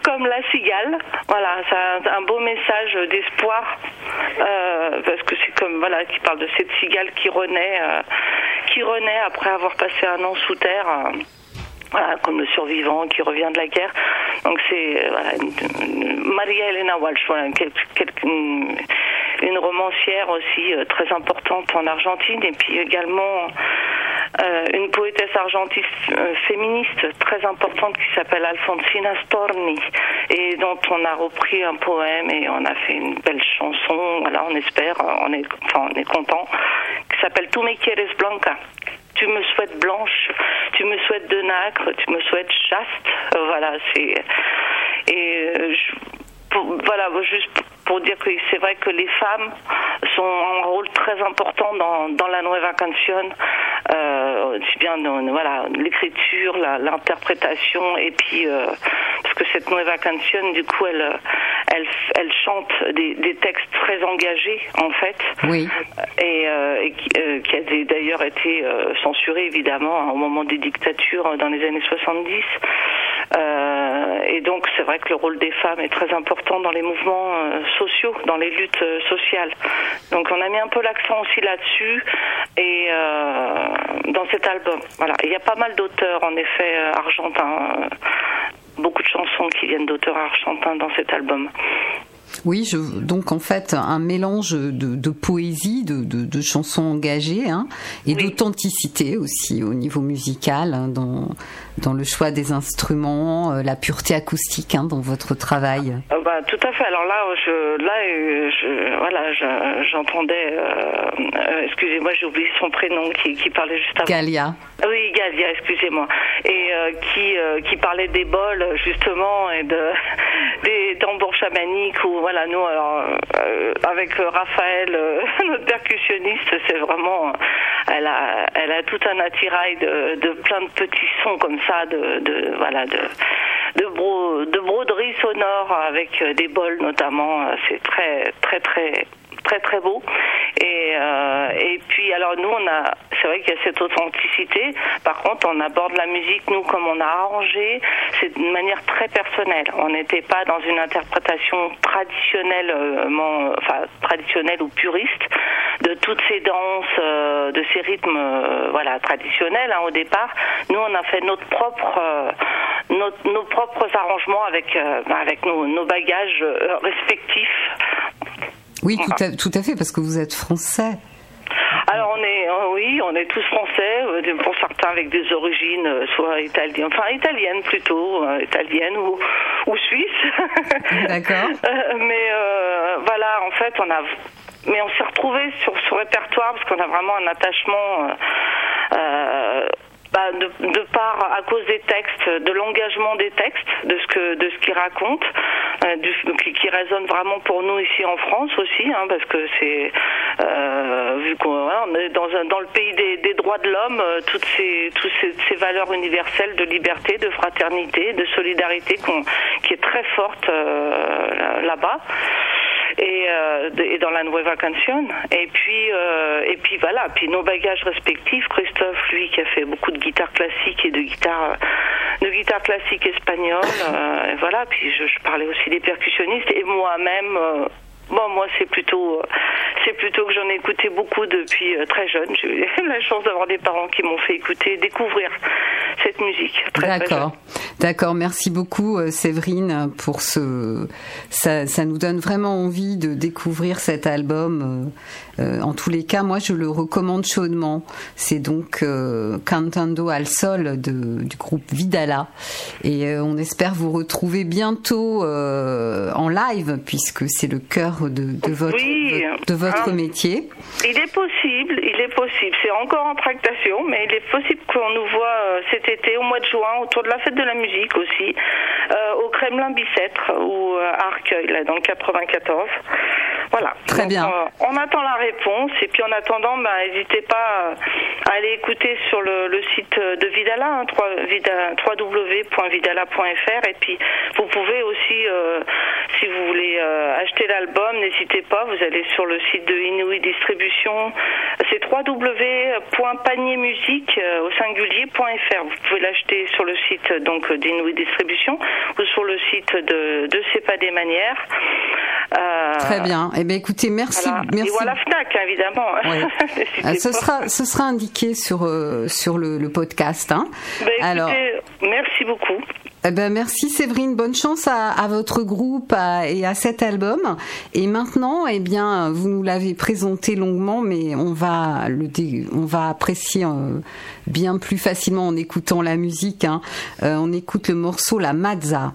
comme la cigale. Voilà, c'est un, beau message d'espoir euh, parce que c'est comme voilà qui parle de cette cigale qui renaît, euh, qui renaît après avoir passé un an sous terre. Euh, voilà, comme le survivant qui revient de la guerre. Donc c'est voilà, Maria Elena Walsh, voilà, une, une romancière aussi très importante en Argentine et puis également euh, une poétesse argentine euh, féministe très importante qui s'appelle Alfonsina Storni et dont on a repris un poème et on a fait une belle chanson. Voilà, on espère, on est, enfin, on est content, qui s'appelle Tu me quieres blanca tu me souhaites blanche, tu me souhaites de nacre, tu me souhaites chaste. Euh, voilà, c'est et voilà, juste pour dire que c'est vrai que les femmes sont un rôle très important dans, dans la Nueva Canción, euh, bien dans voilà l'écriture, l'interprétation et puis euh, parce que cette Nueva Canción du coup elle elle, elle chante des, des textes très engagés en fait. Oui. Et, euh, qui, euh, qui, a d'ailleurs été euh, censuré évidemment au moment des dictatures dans les années 70 et donc c'est vrai que le rôle des femmes est très important dans les mouvements sociaux, dans les luttes euh, sociales. Donc on a mis un peu l'accent aussi là-dessus et euh, dans cet album. Voilà, il y a pas mal d'auteurs en effet euh, argentins beaucoup de chansons qui viennent d'auteurs argentins dans cet album. Oui, je, donc en fait un mélange de, poésie, de, chansons engagées hein, et d'authenticité aussi au niveau musical hein, dans, dans le choix des instruments, euh, la pureté acoustique hein, dans votre travail. Ah, bah, tout à fait. Alors là, je, là, euh, je, voilà, j'entendais. Euh, excusez-moi, j'ai oublié son prénom qui, qui parlait juste avant. Galia. Oui, Galia, excusez-moi. Et qui qui parlait des bols justement et de des tambours chamaniques ou voilà nous alors avec Raphaël, notre percussionniste, c'est vraiment elle a elle a tout un attirail de, de plein de petits sons comme ça de, de voilà de de, bro, de broderie sonore avec euh, des bols notamment. Euh, c'est très très très très très beau. Et, euh, et puis alors nous on a, c'est vrai qu'il y a cette authenticité. Par contre on aborde la musique nous comme on a arrangé, c'est d'une manière très personnelle. On n'était pas dans une interprétation traditionnellement, enfin traditionnelle ou puriste de toutes ces danses, euh, de ces rythmes, euh, voilà traditionnels hein, au départ. Nous on a fait notre propre, euh, nos propres arrangements avec avec nos, nos bagages respectifs oui, tout à, tout à fait, parce que vous êtes français. Alors on est, euh, oui, on est tous français, euh, pour certains avec des origines euh, soit italiennes, enfin italiennes plutôt, italiennes ou, ou suisses. D'accord. mais voilà, en fait, on a, mais on s'est retrouvé sur ce répertoire parce qu'on a vraiment un attachement. Bah, de, de, part à cause des textes, de l'engagement des textes, de ce que de ce qu'ils racontent, euh, du, qui, qui, résonne vraiment pour nous ici en France aussi, hein, parce que c'est euh, vu qu'on est dans un dans le pays des, des droits de l'homme, euh, toutes ces toutes ces, ces, valeurs universelles de liberté, de fraternité, de solidarité qui est très forte euh, là-bas et, euh, et dans la Nueva Canción. Et puis, euh, et puis voilà, puis nos bagages respectifs. Christophe, lui, qui a fait beaucoup de guitare classique et de guitare, de guitare classique espagnole. Euh, et voilà, puis je, je, parlais aussi des percussionnistes et moi-même. Bon, moi, c'est plutôt, euh, c'est plutôt que j'en ai écouté beaucoup depuis euh, très jeune. J'ai eu la chance d'avoir des parents qui m'ont fait écouter, découvrir cette musique. D'accord, d'accord. Merci beaucoup, euh, Séverine, pour ce. Ça, ça, nous donne vraiment envie de découvrir cet album. En tous les cas, moi, je le recommande chaudement. C'est donc Cantando al Sol de, du groupe Vidala, et on espère vous retrouver bientôt en live, puisque c'est le cœur de, votre, de votre hein. métier Il est possible, il est possible. C'est encore en tractation, mais il est possible qu'on nous voit euh, cet été, au mois de juin, autour de la fête de la musique aussi, euh, au Kremlin Bicêtre ou euh, à Arcueil, là, dans le 94. Voilà. Très bien. on attend la réponse et puis en attendant, bah, n'hésitez pas à aller écouter sur le, site de Vidala, hein, www.vidala.fr et puis vous pouvez aussi, si vous voulez acheter l'album, n'hésitez pas, vous allez sur le site de Inouï Distribution, c'est www.paniermusique euh, au singulier.fr. Vous pouvez l'acheter sur le site donc d'Inouï Distribution ou sur le site de, de C'est pas des manières. Euh, Très bien. Eh bien, écoutez, merci. merci. Et voilà Fnac, évidemment. Euh, ce sera, ce sera indiqué sur sur le, podcast. Hein. Ben, Alors, merci beaucoup. Eh ben merci Séverine, bonne chance à, votre groupe et à cet album. Et maintenant, eh bien, vous nous l'avez présenté longuement, mais on va le on va apprécier euh, bien plus facilement en écoutant la musique. Hein. Euh, on écoute le morceau La Mazza.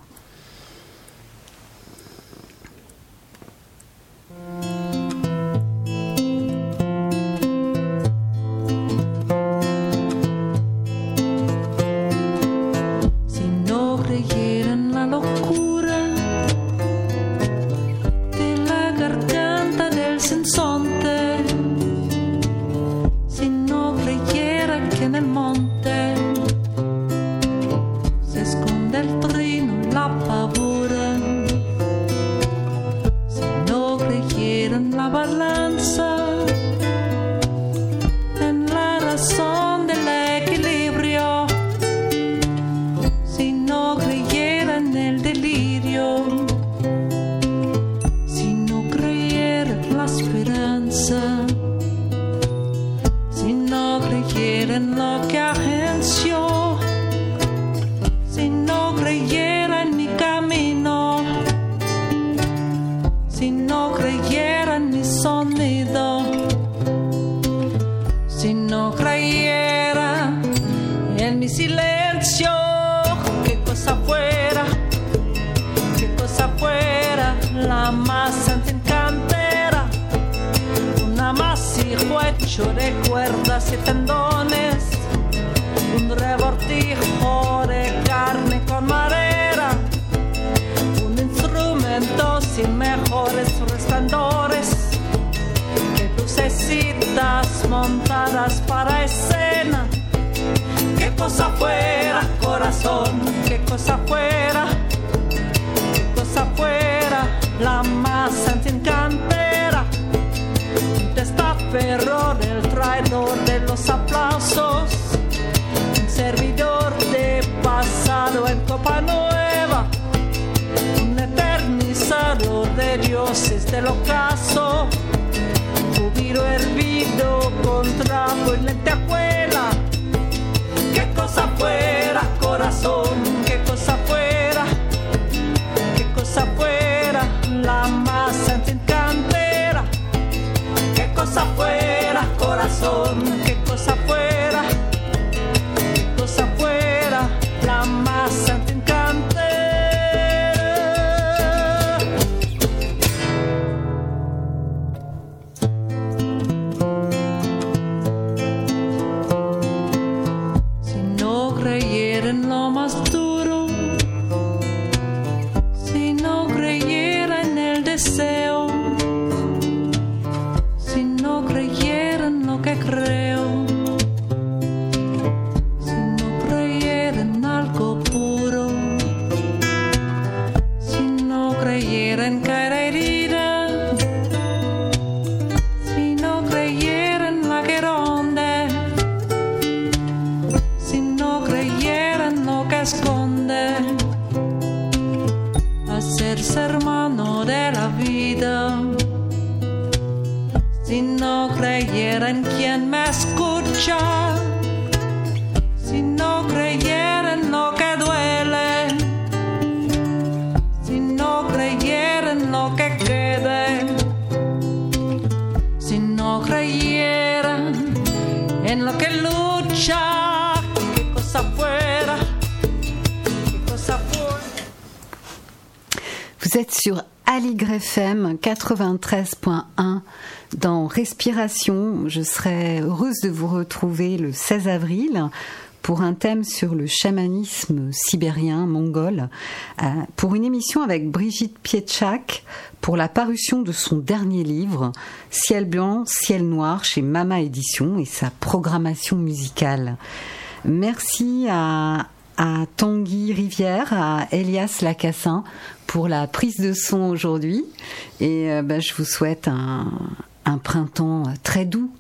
93.1 dans Respiration. Je serai heureuse de vous retrouver le 16 avril pour un thème sur le chamanisme sibérien mongol, euh, pour une émission avec Brigitte Pietchak pour la parution de son dernier livre, Ciel blanc, ciel noir, chez Mama Édition et sa programmation musicale. Merci à, à Tanguy Rivière, à Elias Lacassin pour la prise de son aujourd'hui. Et ben, je vous souhaite un, un printemps très doux